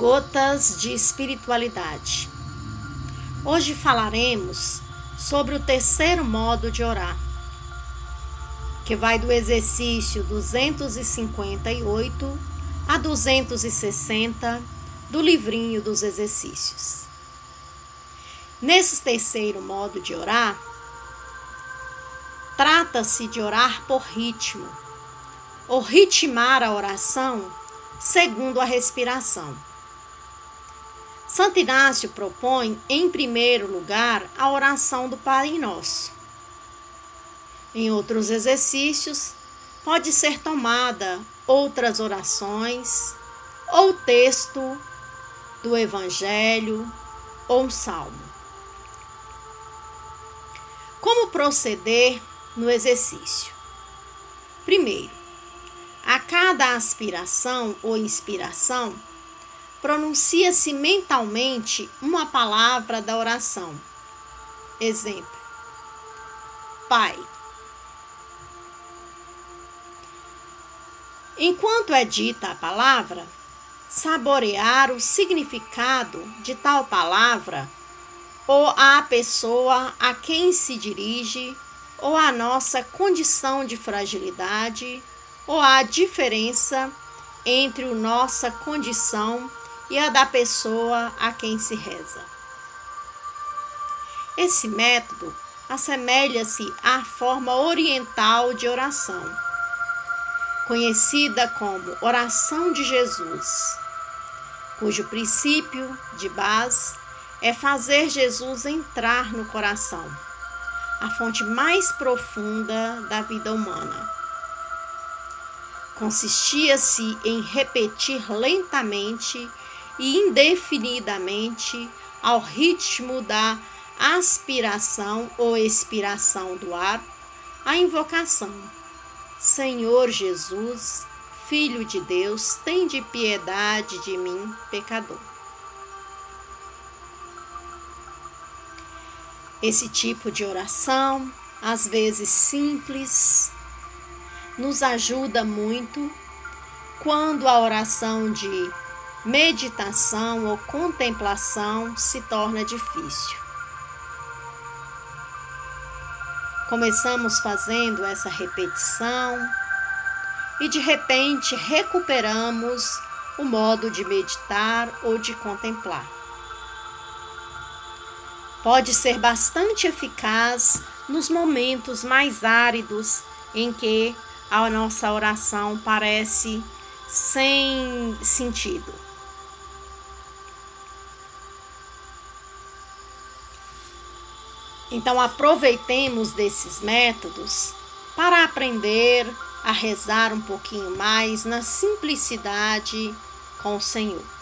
Gotas de espiritualidade. Hoje falaremos sobre o terceiro modo de orar, que vai do exercício 258 a 260 do livrinho dos exercícios. Nesse terceiro modo de orar, trata-se de orar por ritmo, ou ritmar a oração segundo a respiração. Santo Inácio propõe, em primeiro lugar, a oração do Pai Nosso. Em outros exercícios, pode ser tomada outras orações, ou texto do Evangelho, ou um salmo. Como proceder no exercício? Primeiro, a cada aspiração ou inspiração, pronuncia-se mentalmente uma palavra da oração. Exemplo: Pai. Enquanto é dita a palavra, saborear o significado de tal palavra ou a pessoa a quem se dirige ou a nossa condição de fragilidade ou a diferença entre a nossa condição e a da pessoa a quem se reza. Esse método assemelha-se à forma oriental de oração, conhecida como oração de Jesus, cujo princípio de base é fazer Jesus entrar no coração, a fonte mais profunda da vida humana consistia-se em repetir lentamente e indefinidamente ao ritmo da aspiração ou expiração do ar, a invocação: Senhor Jesus, Filho de Deus, tem de piedade de mim, pecador. Esse tipo de oração, às vezes simples, nos ajuda muito quando a oração de meditação ou contemplação se torna difícil. Começamos fazendo essa repetição e de repente recuperamos o modo de meditar ou de contemplar. Pode ser bastante eficaz nos momentos mais áridos em que a nossa oração parece sem sentido. Então, aproveitemos desses métodos para aprender a rezar um pouquinho mais na simplicidade com o Senhor.